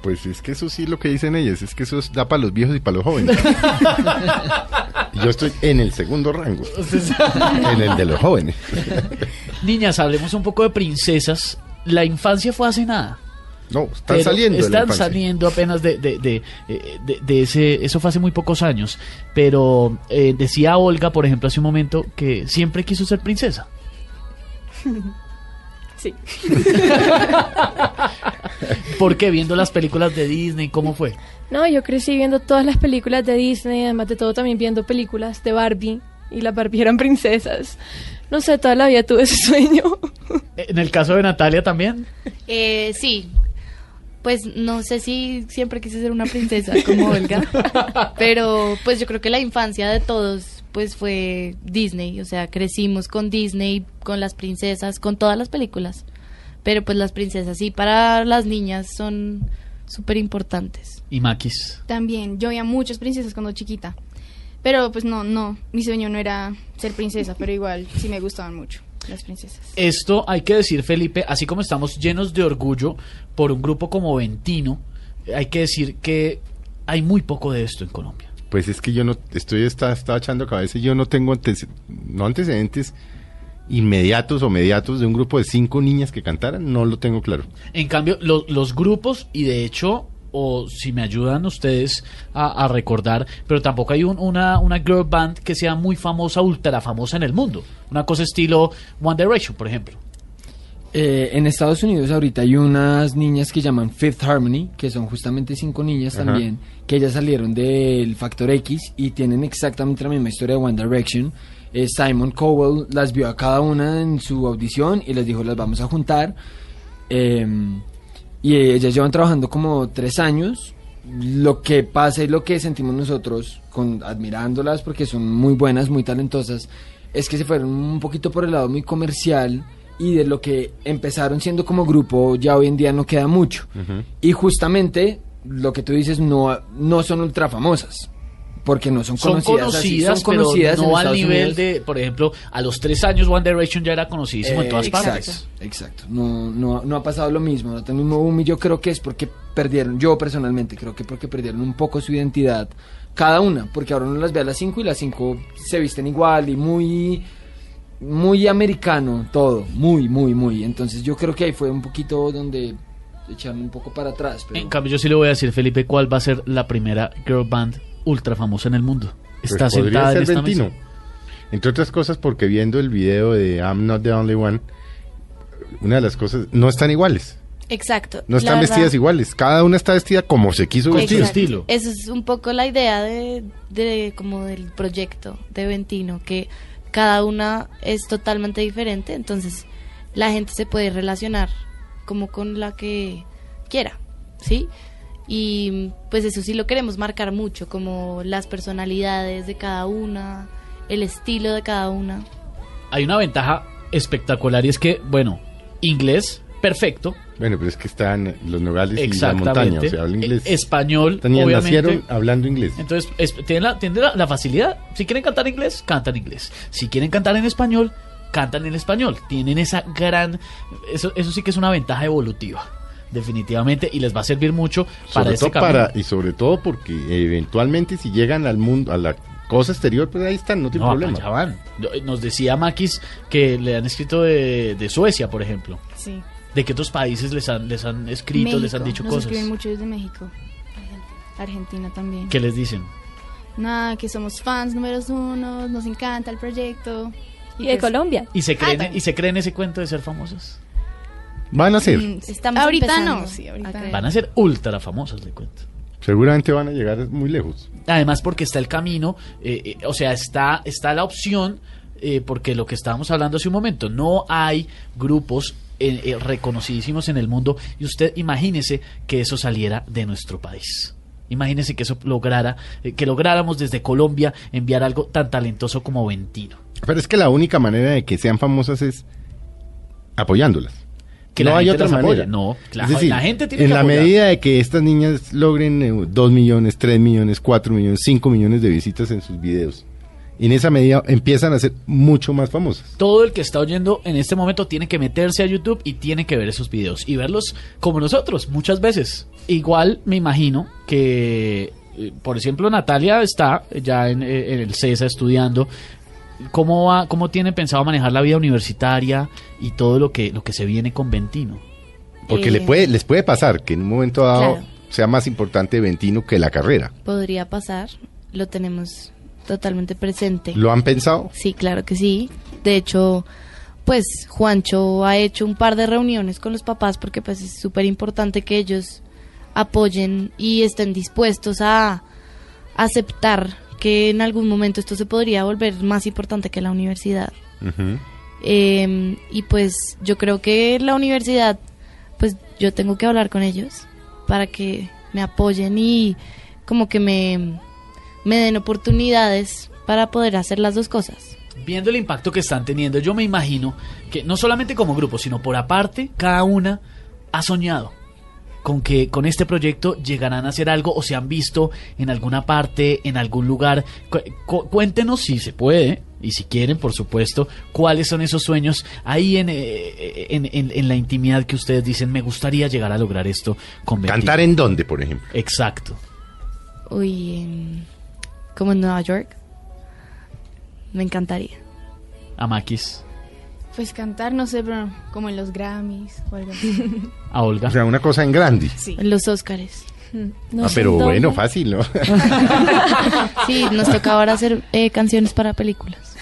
Pues es que eso sí lo que dicen ellas, es que eso es- da para los viejos y para los jóvenes. Yo estoy en el segundo rango, en el de los jóvenes. Niñas, hablemos un poco de princesas. La infancia fue hace nada. No, están pero saliendo. de la Están saliendo apenas de, de, de, eh, de- de ese. Eso fue hace muy pocos años. Pero eh, decía Olga, por ejemplo, hace un momento, que siempre quiso ser princesa. Sí. ¿Por qué? Viendo las películas de Disney, ¿cómo fue? No, yo crecí viendo todas las películas de Disney, además de todo también viendo películas de Barbie. Y las Barbie eran princesas. No sé, toda la vida tuve ese sueño. En el caso de Natalia también. Eh, sí. Pues no sé si siempre quise ser una princesa como Olga, pero pues yo creo que la infancia de todos pues fue Disney, o sea, crecimos con Disney, con las princesas, con todas las películas. Pero pues las princesas sí para las niñas son súper importantes. Y Maquis. También, yo veía muchas princesas cuando chiquita. Pero pues no, no, mi sueño no era ser princesa, pero igual sí me gustaban mucho las princesas. Esto hay que decir, Felipe, así como estamos llenos de orgullo por un grupo como Ventino, hay que decir que hay muy poco de esto en Colombia. Pues es que yo no estoy está, estaba echando cabeza y yo no tengo antece- no antecedentes inmediatos o mediatos de un grupo de cinco niñas que cantaran, no lo tengo claro. En cambio, lo- los grupos, y de hecho, o si me ayudan ustedes a, a recordar, pero tampoco hay un- una, una girl band que sea muy famosa, ultra famosa en el mundo. Una cosa estilo One Direction, por ejemplo. Eh, en Estados Unidos ahorita hay unas niñas que llaman Fifth Harmony, que son justamente cinco niñas Ajá. también, que ellas salieron del Factor X y tienen exactamente la misma historia de One Direction. Eh, Simon Cowell las vio a cada una en su audición y les dijo las vamos a juntar. Eh, y ellas llevan trabajando como tres años. Lo que pasa y lo que sentimos nosotros con admirándolas porque son muy buenas, muy talentosas, es que se fueron un poquito por el lado muy comercial y de lo que empezaron siendo como grupo ya hoy en día no queda mucho. Y justamente lo que tú dices no, no son ultra famosas. Porque no son Son conocidas. así, conocidas, son conocidas pero en no al Estados nivel Unidos. de, por ejemplo, a los tres años One Direction ya era conocidísimo en Eh, todas exacto, partes. Exacto, no, no, no ha pasado lo mismo, no mismo boom y yo creo que es porque perdieron, yo personalmente creo que porque perdieron un poco su identidad cada una, porque ahora uno las ve a las 5 y las 5 se visten igual y muy, muy americano todo, muy, muy, muy, entonces yo creo que ahí fue un poquito donde echaron un poco para atrás, pero En cambio, yo sí le voy a decir, Felipe, cuál va a ser la primera girl band ultra famosa en el mundo. Pues Está podría sentada en ser esta Ventino. mesa. Entre otras cosas porque viendo el video de I'm Not the Only One, una de las cosas, no están iguales, Exacto. no la están verdad- vestidas iguales, cada una está vestida como se quiso Con su vestir. Exacto. estilo. Eso es un poco la idea de, de como del proyecto de Ventino, que cada una es totalmente diferente, entonces la gente se puede relacionar como con la que quiera, ¿sí? Y pues eso sí lo queremos marcar mucho, como las personalidades de cada una, el estilo de cada una. Hay una ventaja espectacular y es que, bueno, inglés, perfecto. Bueno, pero es que están los nogales y la montaña, o sea, habla inglés. E- Español, niñas obviamente. nacieron hablando inglés. Entonces, es- tienen, la, tienen la, la facilidad. Si quieren cantar inglés, cantan inglés. Si quieren cantar en español, cantan en español. Tienen esa gran... Eso, eso sí que es una ventaja evolutiva, definitivamente, y les va a servir mucho para sobre este todo camino. para y sobre todo porque eventualmente si llegan al mundo a la cosa exterior pues ahí están no tiene No, problema allá van. Yo- Nos decía Maquis que le han escrito de, de Suecia, por ejemplo. Sí. ¿De qué otros países les han, les han escrito, les han dicho nos cosas? escriben mucho desde México. Argentina también. ¿Qué les dicen? Nada, que somos fans números uno, nos encanta el proyecto. Y de pues, Colombia. ¿Y se creen, también. y se creen ese cuento de ser famosas? Van a ser mm, Estamos ahorita empezando no, sí, ahorita. Van a ser ultra famosas, le cuento. seguramente van a llegar muy lejos Además porque está el camino, eh, eh, o sea, está, está la opción, eh, porque lo que estábamos hablando hace un momento, no hay grupos eh, eh, reconocidísimos en el mundo y usted imagínese que eso saliera de nuestro país. Imagínese que eso lograra, eh, que lográramos desde Colombia enviar algo tan talentoso como Ventino. pero es que la única manera de que sean famosas es apoyándolas Que no la hay gente otra las manera No, claro, es decir, la gente tiene en que la apoyar. medida de que estas niñas logren eh, 2 millones 3 millones 4 millones 5 millones de visitas en sus videos en esa medida empiezan a ser mucho más famosas. Todo el que está oyendo en este momento tiene que meterse a YouTube y tiene que ver esos videos y verlos como nosotros muchas veces. Igual me imagino que, eh, por ejemplo, Natalia está ya en, eh, en el CESA estudiando. ¿Cómo, va, ¿Cómo tiene pensado manejar la vida universitaria y todo lo que, lo que se viene con Ventino? Porque Eh, le puede, les puede pasar que en un momento dado Claro. sea más importante Ventino que la carrera. Podría pasar, lo tenemos totalmente presente. ¿Lo han pensado? Sí, claro que sí. De hecho, pues Juancho ha hecho un par de reuniones con los papás porque pues es súper importante que ellos apoyen y estén dispuestos a aceptar que en algún momento esto se podría volver más importante que la universidad. Eh, y pues yo creo que la universidad, pues yo tengo que hablar con ellos para que me apoyen y como que me, me den oportunidades para poder hacer las dos cosas. Viendo el impacto que están teniendo, yo me imagino que no solamente como grupo, sino por aparte, cada una ha soñado con que con este proyecto llegarán a hacer algo o se han visto en alguna parte, en algún lugar. Cu- cu- cuéntenos si se puede y si quieren, por supuesto, cuáles son esos sueños ahí en, eh, en, en- en la intimidad que ustedes dicen, me gustaría llegar a lograr esto con Betty". ¿Cantar en dónde, por ejemplo? Exacto. Uy, en- como en Nueva York. Me encantaría. A Maquis, Pues cantar, no sé, pero como en los Grammys o algo así. a Olga. O sea, una cosa en grande. Sí. En los Óscares. No ah, sé pero dónde. bueno, fácil, ¿no? Sí, nos toca ahora hacer eh, canciones para películas.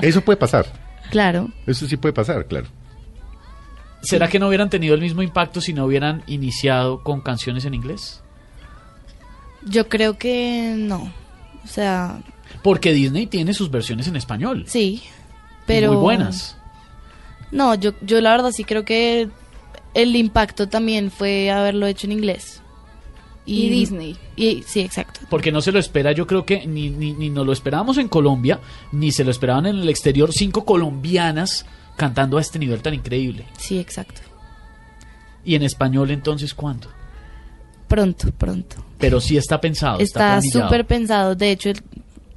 Eso puede pasar. Claro. Eso sí puede pasar, claro. ¿Será que no hubieran tenido el mismo impacto si no hubieran iniciado con canciones en inglés? Yo creo que no. O sea, Porque Disney tiene sus versiones en español. sí. Pero. Muy buenas. No, yo, yo la verdad sí creo que el impacto también fue haberlo hecho en inglés. Y Disney. Y, sí, exacto. Porque no se lo espera, yo creo que ni, ni, ni nos lo esperábamos en Colombia, ni se lo esperaban en el exterior. Cinco colombianas cantando a este nivel tan increíble. Sí, exacto. Y en español, entonces, ¿cuándo? Pronto, pronto. Pero sí está pensado. Está, súper pensado. De hecho, el-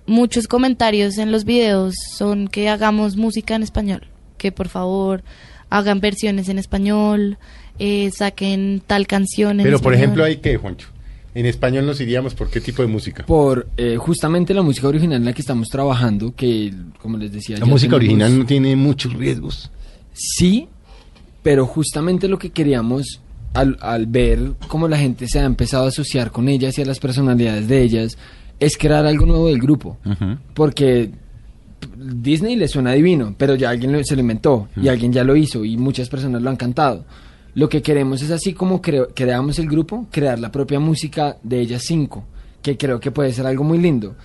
muchos comentarios en los videos son que hagamos música en español. Que por favor hagan versiones en español, eh, saquen tal canción en Pero, por ejemplo, ¿hay qué, Juancho? En español nos iríamos por qué tipo de música. Por eh, justamente la música original en la que estamos trabajando, que como les decía... La ya música tenemos- original no tiene muchos riesgos. Sí, pero justamente lo que queríamos al, al ver cómo la gente se ha empezado a asociar con ellas y a las personalidades de ellas, es crear algo nuevo del grupo. Porque Disney le suena divino, pero ya alguien se lo inventó y alguien ya lo hizo y muchas personas lo han cantado. Lo que queremos es así como creo- creamos el grupo, crear la propia música de ellas cinco, que creo que puede ser algo muy lindo.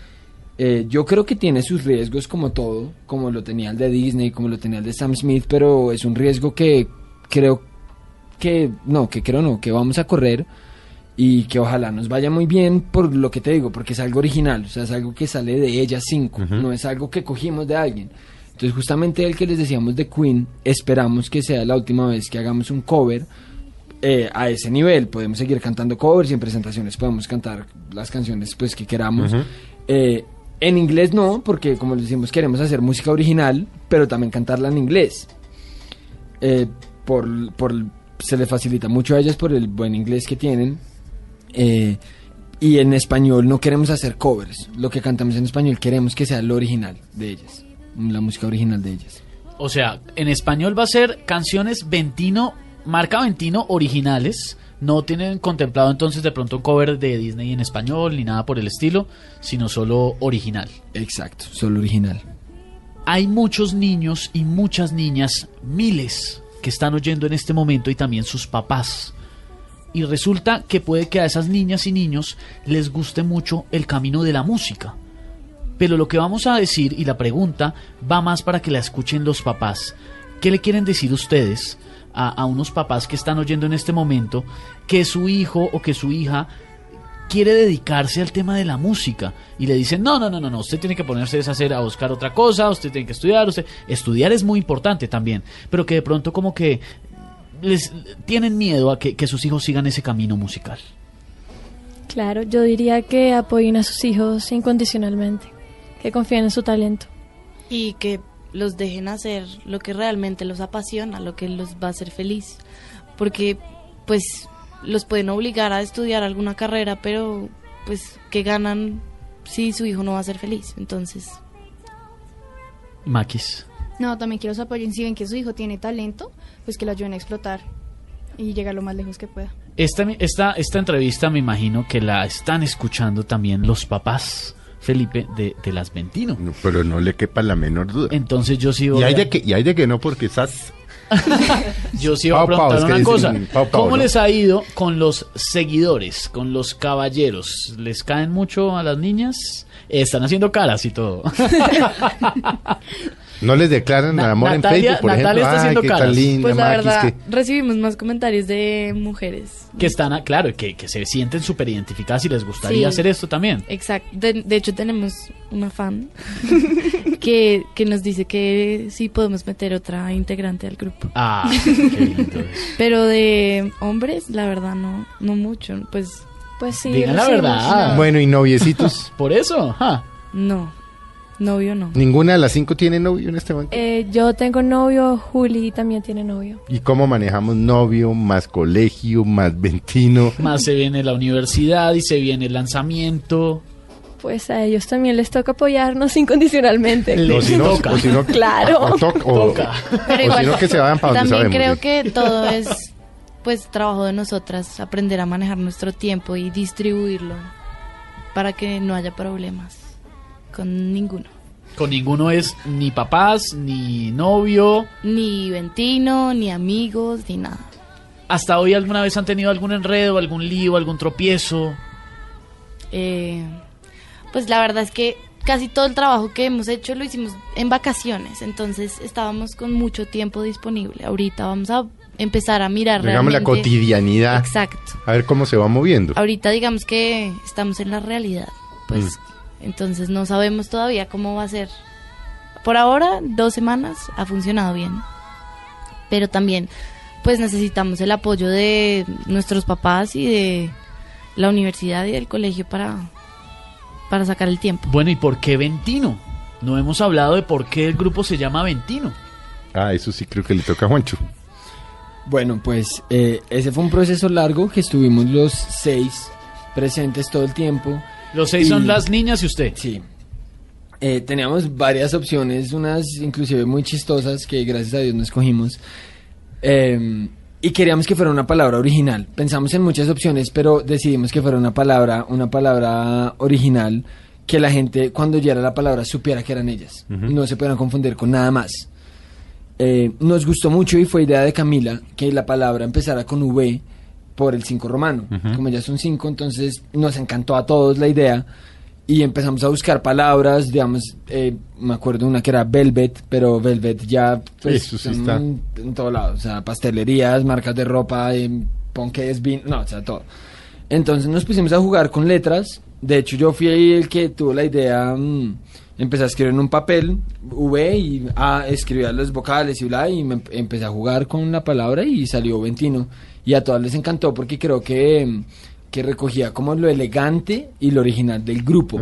Eh, yo creo que tiene sus riesgos como todo, como lo tenía el de Disney, como lo tenía el de Sam Smith, pero es un riesgo que creo que no, que creo no, que vamos a correr y que ojalá nos vaya muy bien por lo que te digo, porque es algo original, o sea, es algo que sale de ellas cinco, no es algo que cogimos de alguien. Entonces, justamente el que les decíamos de Queen, esperamos que sea la última vez que hagamos un cover eh, a ese nivel. Podemos seguir cantando covers y en presentaciones podemos cantar las canciones pues que queramos. Eh, en inglés no, porque como les decimos queremos hacer música original, pero también cantarla en inglés. Eh, por, por, se le facilita mucho a ellas por el buen inglés que tienen. Eh, y en español no queremos hacer covers. Lo que cantamos en español queremos que sea lo original de ellas. La música original de ellas. O sea, en español va a ser canciones Ventino, marca Ventino originales. No tienen contemplado entonces de pronto un cover de Disney en español ni nada por el estilo, sino solo original. Exacto, solo original. Hay muchos niños y muchas niñas, miles, que están oyendo en este momento y también sus papás. Y resulta que puede que a esas niñas y niños les guste mucho el camino de la música. Pero lo que vamos a decir y la pregunta va más para que la escuchen los papás. ¿Qué le quieren decir ustedes a, a unos papás que están oyendo en este momento que su hijo o que su hija quiere dedicarse al tema de la música y le dicen, no, no, no, no, no, usted tiene que ponerse a hacer, a buscar otra cosa, usted tiene que estudiar, usted, estudiar es muy importante también, pero que de pronto como que les tienen miedo a que, que sus hijos sigan ese camino musical. Claro, yo diría que apoyen a sus hijos incondicionalmente. que confíen en su talento. y que los dejen hacer lo que realmente los apasiona, lo que los va a hacer feliz. Porque pues los pueden obligar a estudiar alguna carrera, pero pues que ganan si su hijo no va a ser feliz. Entonces, Maquis. No, también que los apoyen. Si ven que su hijo tiene talento, pues que lo ayuden a explotar y llegar lo más lejos que pueda. Esta, esta, esta entrevista me imagino que la están escuchando también los papás, Felipe, de, de las Ventino. No, pero no le quepa la menor duda. Entonces yo sí voy Y hay a- de que, y hay de que no, porque estás... Yo sí voy a preguntar una dicen cosa. Pau, Pau, ¿Cómo ¿no? les ha ido con los seguidores, con los caballeros? ¿Les caen mucho a las niñas? Están haciendo caras y todo. No les declaran Na- amor Natalia- en Facebook, por Natalia ejemplo. está Ay, haciendo qué caras. tan linda, pues la Maquis, verdad, que- recibimos más comentarios de mujeres. que están, a- claro, que, que se sienten súper identificadas y les gustaría Sí. hacer esto también. Exacto. De, de hecho, tenemos una fan que, que nos dice que sí podemos meter otra integrante al grupo. Ah, qué lindo es. Pero de hombres, la verdad, no, no mucho. Pues Pues sí, Digan la verdad. Bueno, y noviecitos. Por eso, ja. no, novio no. Ninguna de las cinco tiene novio en este momento. Eh, yo tengo novio, Juli también tiene novio. ¿Y cómo manejamos novio, más colegio, más ventino? Más se viene la universidad y se viene el lanzamiento. Pues a ellos también les toca apoyarnos incondicionalmente. Si no, toca. o si no- Claro. o toc- o- Toca. Pero o si no, que se vayan para donde también sabemos. creo sí. que todo es pues trabajo de nosotras, aprender a manejar nuestro tiempo y distribuirlo para que no haya problemas con ninguno. Con ninguno es ni papás, ni novio. Ni ventino, ni amigos, ni nada. ¿Hasta hoy alguna vez han tenido algún enredo, algún lío, algún tropiezo? Eh, pues la verdad es que casi todo el trabajo que hemos hecho lo hicimos en vacaciones, entonces estábamos con mucho tiempo disponible. Ahorita vamos a empezar a mirar Digamos la cotidianidad. Exacto. A ver cómo se va moviendo. Ahorita digamos que estamos en la realidad, pues entonces no sabemos todavía cómo va a ser. Por ahora, dos semanas ha funcionado bien, pero también pues necesitamos el apoyo de nuestros papás y de la universidad y del colegio para, para sacar el tiempo. Bueno, ¿y por qué Ventino? No hemos hablado de por qué el grupo se llama Ventino. Ah, eso sí creo que le toca a Juancho. Bueno, pues eh, ese fue un proceso largo que estuvimos los seis presentes todo el tiempo. Los seis Y- son las niñas y usted. Sí. Eh, teníamos varias opciones, unas inclusive muy chistosas que gracias a Dios no escogimos. Eh, y queríamos que fuera una palabra original. Pensamos en muchas opciones, pero decidimos que fuera una palabra, una palabra original que la gente cuando oyera la palabra supiera que eran ellas. No se pudieran confundir con nada más. Eh, nos gustó mucho y fue idea de Camila que la palabra empezara con V por el 5 romano. Como ya son 5, entonces nos encantó a todos la idea y empezamos a buscar palabras, digamos, eh, me acuerdo una que era Velvet, pero Velvet ya pues, sí está. En, en todo lado, o sea, pastelerías, marcas de ropa, eh, ponques, vino, no, o sea, todo. Entonces nos pusimos a jugar con letras. De hecho, yo fui ahí el que tuvo la idea. mm, empecé a escribir en un papel V y A, escribía las vocales y bla. Y me empe- empecé a jugar con la palabra y salió Ventino. Y a todas les encantó porque creo que, que recogía como lo elegante y lo original del grupo.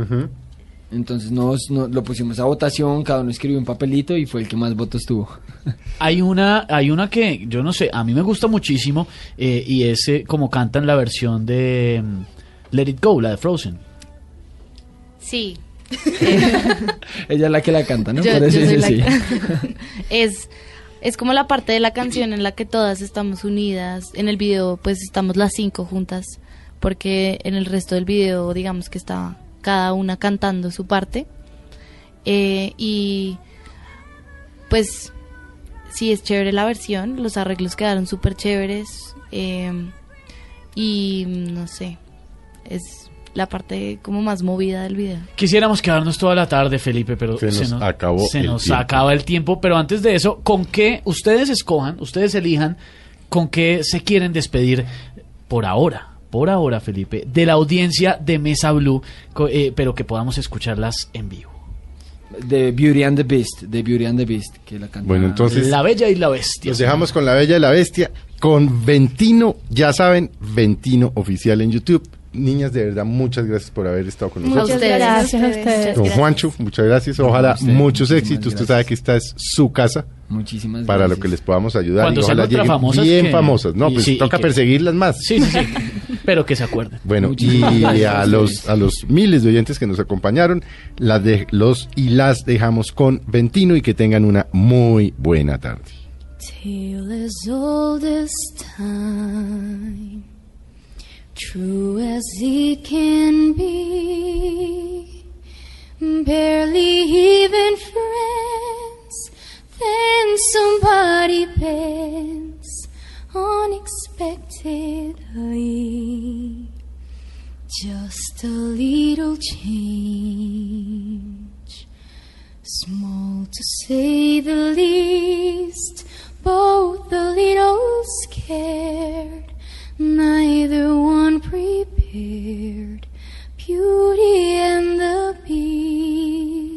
Entonces nos, no- lo pusimos a votación, cada uno escribió un papelito y fue el que más votos tuvo. Hay una, hay una que yo no sé, a mí me gusta muchísimo eh, y es eh, como cantan la versión de mm, Let It Go, la de Frozen. Sí. Ella es la que la canta, ¿no? Yo- Por eso yo soy dice la sí. que- es, es como la parte de la canción en la que todas estamos unidas. En el video, pues estamos las cinco juntas, porque en el resto del video, digamos que está cada una cantando su parte. Eh, y pues sí es chévere la versión, los arreglos quedaron súper chéveres. eh, y no sé, es la parte como más movida del video. Quisiéramos quedarnos toda la tarde, Felipe, pero Se nos acabó se el nos tiempo. acaba el tiempo. Pero antes de eso, ¿con qué ustedes escojan, ustedes elijan con qué se quieren despedir por ahora? Por ahora, Felipe, de la audiencia de Mesa Blue, co- eh, pero que podamos escucharlas en vivo. De Beauty and the Beast, de Beauty and the Beast, que la canta. Bueno, entonces La Bella y la Bestia. nos dejamos con la Bella y la Bestia. Con Ventino, ya saben, Ventino oficial en YouTube. Niñas, de verdad, muchas gracias por haber estado con Muchas nosotros. ustedes. gracias a ustedes. Don Juancho, muchas gracias. Ojalá muchos éxitos. Usted sabe que esta es su casa Muchísimas para lo gracias. que les podamos ayudar. Cuando y ojalá lleguen famosas, bien que- famosas. No, y pues sí, toca que- perseguirlas más. Sí, sí, sí. Pero que se acuerden. Bueno, Muchísimas y gracias a los, a los miles de oyentes que nos acompañaron, las de, los y las dejamos con Ventino y que tengan una muy buena tarde. Tale as old as time, True as it can be, barely even friends. Then somebody bends unexpectedly. Just a little change, small to say the least, both a little scared neither one prepared beauty and the beast.